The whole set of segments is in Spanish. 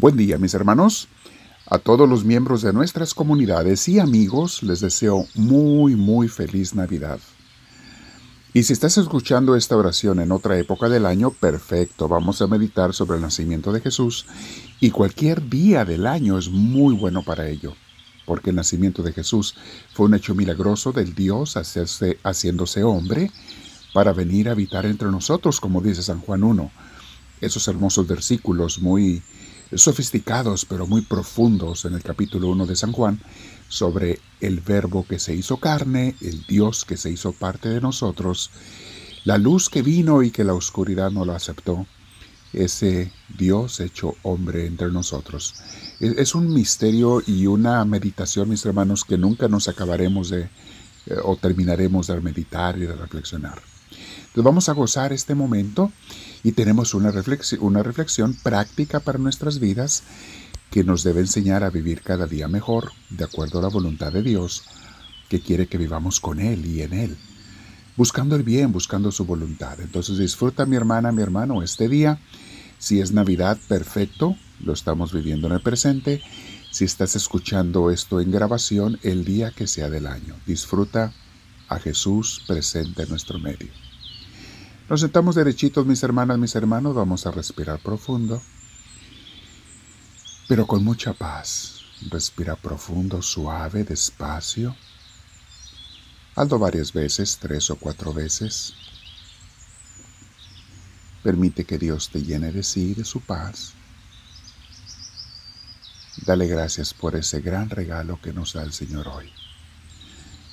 Buen día, mis hermanos. A todos los miembros de nuestras comunidades y amigos les deseo muy, muy feliz Navidad. Y si estás escuchando esta oración en otra época del año, perfecto, vamos a meditar sobre el nacimiento de Jesús y cualquier día del año es muy bueno para ello, porque el nacimiento de Jesús fue un hecho milagroso del Dios haciéndose hombre para venir a habitar entre nosotros, como dice San Juan 1. Esos hermosos versículos muy sofisticados pero muy profundos en el capítulo 1 de San Juan sobre el verbo que se hizo carne, el Dios que se hizo parte de nosotros, la luz que vino y que la oscuridad no lo aceptó, ese Dios hecho hombre entre nosotros. Es un misterio y una meditación, mis hermanos, que nunca nos acabaremos de eh, o terminaremos de meditar y de reflexionar. Vamos a gozar este momento y tenemos una reflexión, una reflexión práctica para nuestras vidas que nos debe enseñar a vivir cada día mejor, de acuerdo a la voluntad de Dios, que quiere que vivamos con Él y en Él, buscando el bien, buscando su voluntad. Entonces disfruta mi hermana, mi hermano, este día. Si es Navidad, perfecto, lo estamos viviendo en el presente. Si estás escuchando esto en grabación, el día que sea del año. Disfruta a Jesús presente en nuestro medio. Nos sentamos derechitos, mis hermanas, mis hermanos, vamos a respirar profundo, pero con mucha paz. Respira profundo, suave, despacio. Hazlo varias veces, tres o cuatro veces. Permite que Dios te llene de sí, de su paz. Dale gracias por ese gran regalo que nos da el Señor hoy.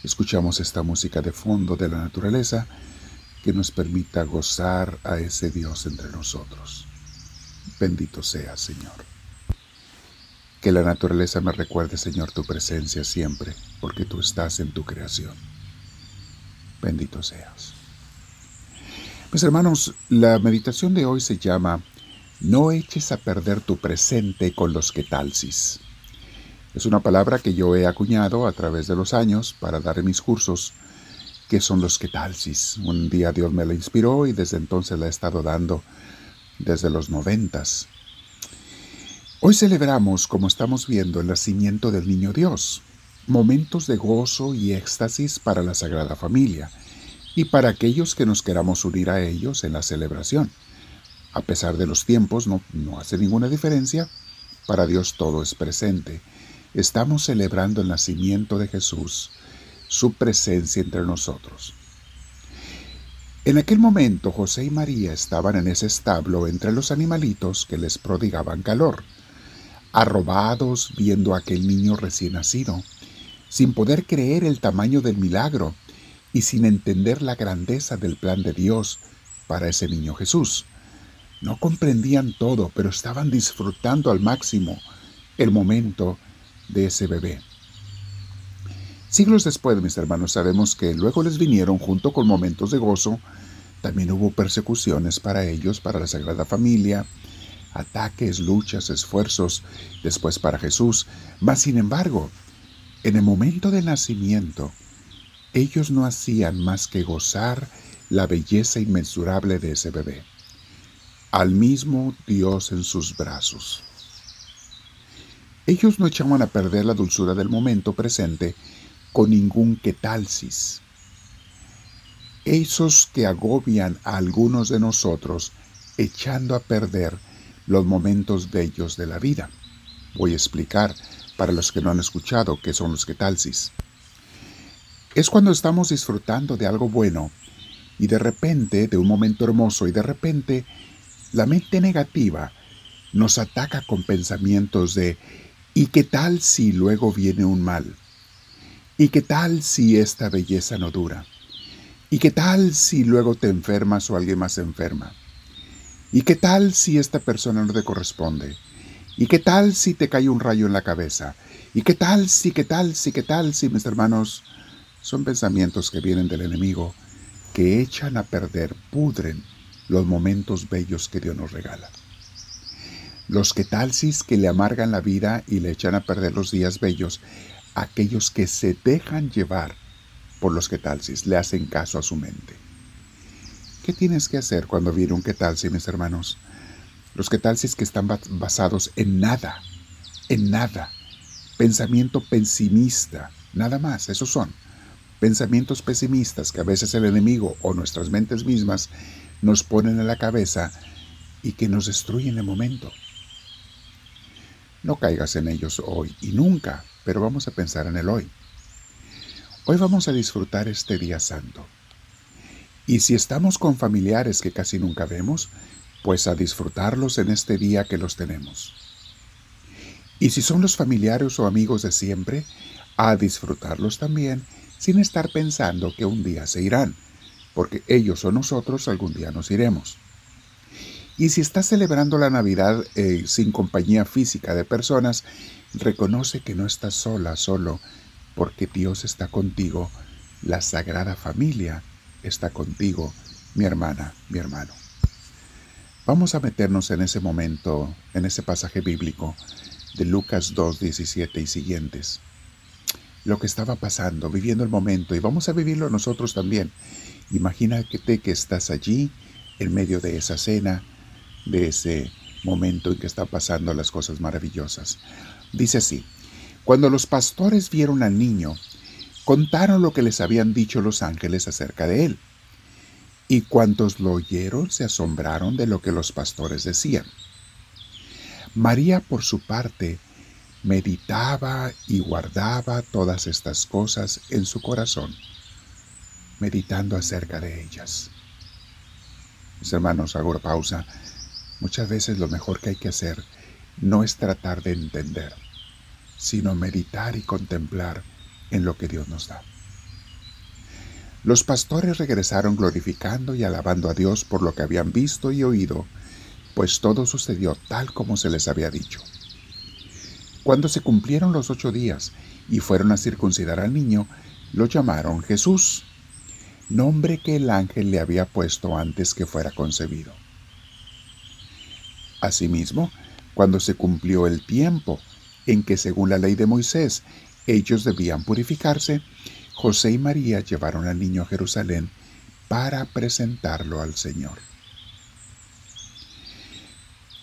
Escuchamos esta música de fondo de la naturaleza que nos permita gozar a ese Dios entre nosotros. Bendito sea, Señor. Que la naturaleza me recuerde, Señor, tu presencia siempre, porque tú estás en tu creación. Bendito seas. Mis hermanos, la meditación de hoy se llama No eches a perder tu presente con los ketalsis. Es una palabra que yo he acuñado a través de los años para dar en mis cursos que son los ketalsis. Un día Dios me la inspiró y desde entonces la he estado dando desde los noventas. Hoy celebramos, como estamos viendo, el nacimiento del Niño Dios, momentos de gozo y éxtasis para la Sagrada Familia y para aquellos que nos queramos unir a ellos en la celebración. A pesar de los tiempos, no, no hace ninguna diferencia, para Dios todo es presente. Estamos celebrando el nacimiento de Jesús, su presencia entre nosotros. En aquel momento José y María estaban en ese establo entre los animalitos que les prodigaban calor, arrobados viendo a aquel niño recién nacido, sin poder creer el tamaño del milagro y sin entender la grandeza del plan de Dios para ese niño Jesús. No comprendían todo, pero estaban disfrutando al máximo el momento de ese bebé. Siglos después, mis hermanos, sabemos que luego les vinieron, junto con momentos de gozo, también hubo persecuciones para ellos, para la Sagrada Familia, ataques, luchas, esfuerzos, después para Jesús. Mas, sin embargo, en el momento del nacimiento, ellos no hacían más que gozar la belleza inmensurable de ese bebé, al mismo Dios en sus brazos. Ellos no echaban a perder la dulzura del momento presente, con ningún ketalsis. Esos que agobian a algunos de nosotros echando a perder los momentos bellos de la vida. Voy a explicar para los que no han escuchado qué son los ketalsis. Es cuando estamos disfrutando de algo bueno y de repente, de un momento hermoso y de repente, la mente negativa nos ataca con pensamientos de ¿y qué tal si luego viene un mal? ¿Y qué tal si esta belleza no dura? ¿Y qué tal si luego te enfermas o alguien más se enferma? ¿Y qué tal si esta persona no te corresponde? ¿Y qué tal si te cae un rayo en la cabeza? ¿Y qué tal si, qué tal si, qué tal si, mis hermanos? Son pensamientos que vienen del enemigo, que echan a perder, pudren los momentos bellos que Dios nos regala. Los que talsis que le amargan la vida y le echan a perder los días bellos, aquellos que se dejan llevar por los que talsis, le hacen caso a su mente. ¿Qué tienes que hacer cuando viene un tal, mis hermanos? Los que tal si es que están basados en nada, en nada. Pensamiento pesimista, nada más, esos son. Pensamientos pesimistas que a veces el enemigo o nuestras mentes mismas nos ponen en la cabeza y que nos destruyen el momento. No caigas en ellos hoy y nunca, pero vamos a pensar en el hoy. Hoy vamos a disfrutar este día santo. Y si estamos con familiares que casi nunca vemos, pues a disfrutarlos en este día que los tenemos. Y si son los familiares o amigos de siempre, a disfrutarlos también sin estar pensando que un día se irán, porque ellos o nosotros algún día nos iremos. Y si estás celebrando la Navidad eh, sin compañía física de personas, reconoce que no estás sola, solo, porque Dios está contigo, la Sagrada Familia está contigo, mi hermana, mi hermano. Vamos a meternos en ese momento, en ese pasaje bíblico de Lucas 2, 17 y siguientes. Lo que estaba pasando, viviendo el momento, y vamos a vivirlo nosotros también. Imagínate que estás allí, en medio de esa cena, de ese momento en que están pasando las cosas maravillosas. Dice así, cuando los pastores vieron al niño, contaron lo que les habían dicho los ángeles acerca de él y cuantos lo oyeron se asombraron de lo que los pastores decían. María, por su parte, meditaba y guardaba todas estas cosas en su corazón, meditando acerca de ellas. Mis hermanos, hago pausa. Muchas veces lo mejor que hay que hacer no es tratar de entender, sino meditar y contemplar en lo que Dios nos da. Los pastores regresaron glorificando y alabando a Dios por lo que habían visto y oído, pues todo sucedió tal como se les había dicho. Cuando se cumplieron los ocho días y fueron a circuncidar al niño, lo llamaron Jesús, nombre que el ángel le había puesto antes que fuera concebido. Asimismo, cuando se cumplió el tiempo en que según la ley de Moisés ellos debían purificarse, José y María llevaron al niño a Jerusalén para presentarlo al Señor.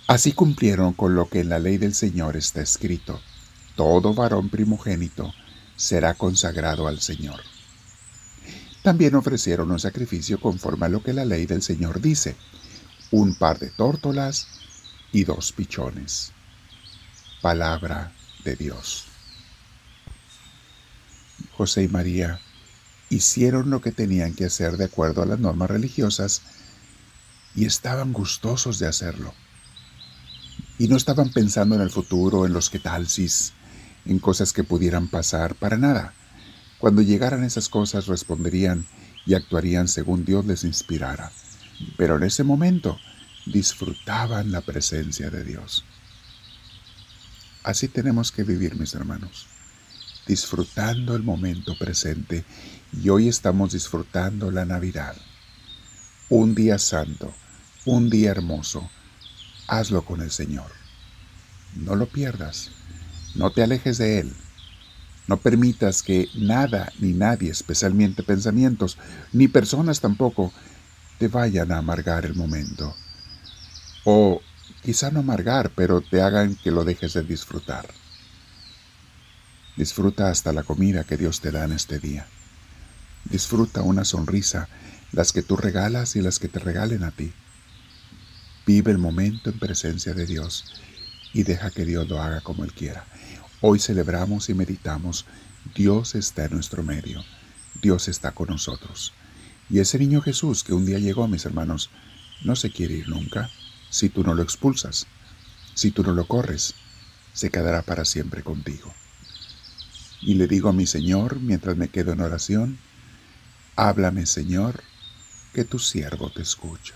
Así cumplieron con lo que en la ley del Señor está escrito, todo varón primogénito será consagrado al Señor. También ofrecieron un sacrificio conforme a lo que la ley del Señor dice, un par de tórtolas y dos pichones. Palabra de Dios. José y María hicieron lo que tenían que hacer de acuerdo a las normas religiosas y estaban gustosos de hacerlo. Y no estaban pensando en el futuro, en los que talsis, en cosas que pudieran pasar, para nada. Cuando llegaran esas cosas responderían y actuarían según Dios les inspirara. Pero en ese momento disfrutaban la presencia de Dios. Así tenemos que vivir, mis hermanos disfrutando el momento presente y hoy estamos disfrutando la Navidad. Un día santo, un día hermoso, hazlo con el Señor. No lo pierdas, no te alejes de Él. No permitas que nada ni nadie, especialmente pensamientos, ni personas tampoco, te vayan a amargar el momento. O quizá no amargar, pero te hagan que lo dejes de disfrutar. Disfruta hasta la comida que Dios te da en este día. Disfruta una sonrisa, las que tú regalas y las que te regalen a ti. Vive el momento en presencia de Dios y deja que Dios lo haga como Él quiera. Hoy celebramos y meditamos, Dios está en nuestro medio, Dios está con nosotros. Y ese niño Jesús que un día llegó, mis hermanos, no se quiere ir nunca si tú no lo expulsas, si tú no lo corres, se quedará para siempre contigo. Y le digo a mi Señor, mientras me quedo en oración, háblame Señor, que tu siervo te escucha.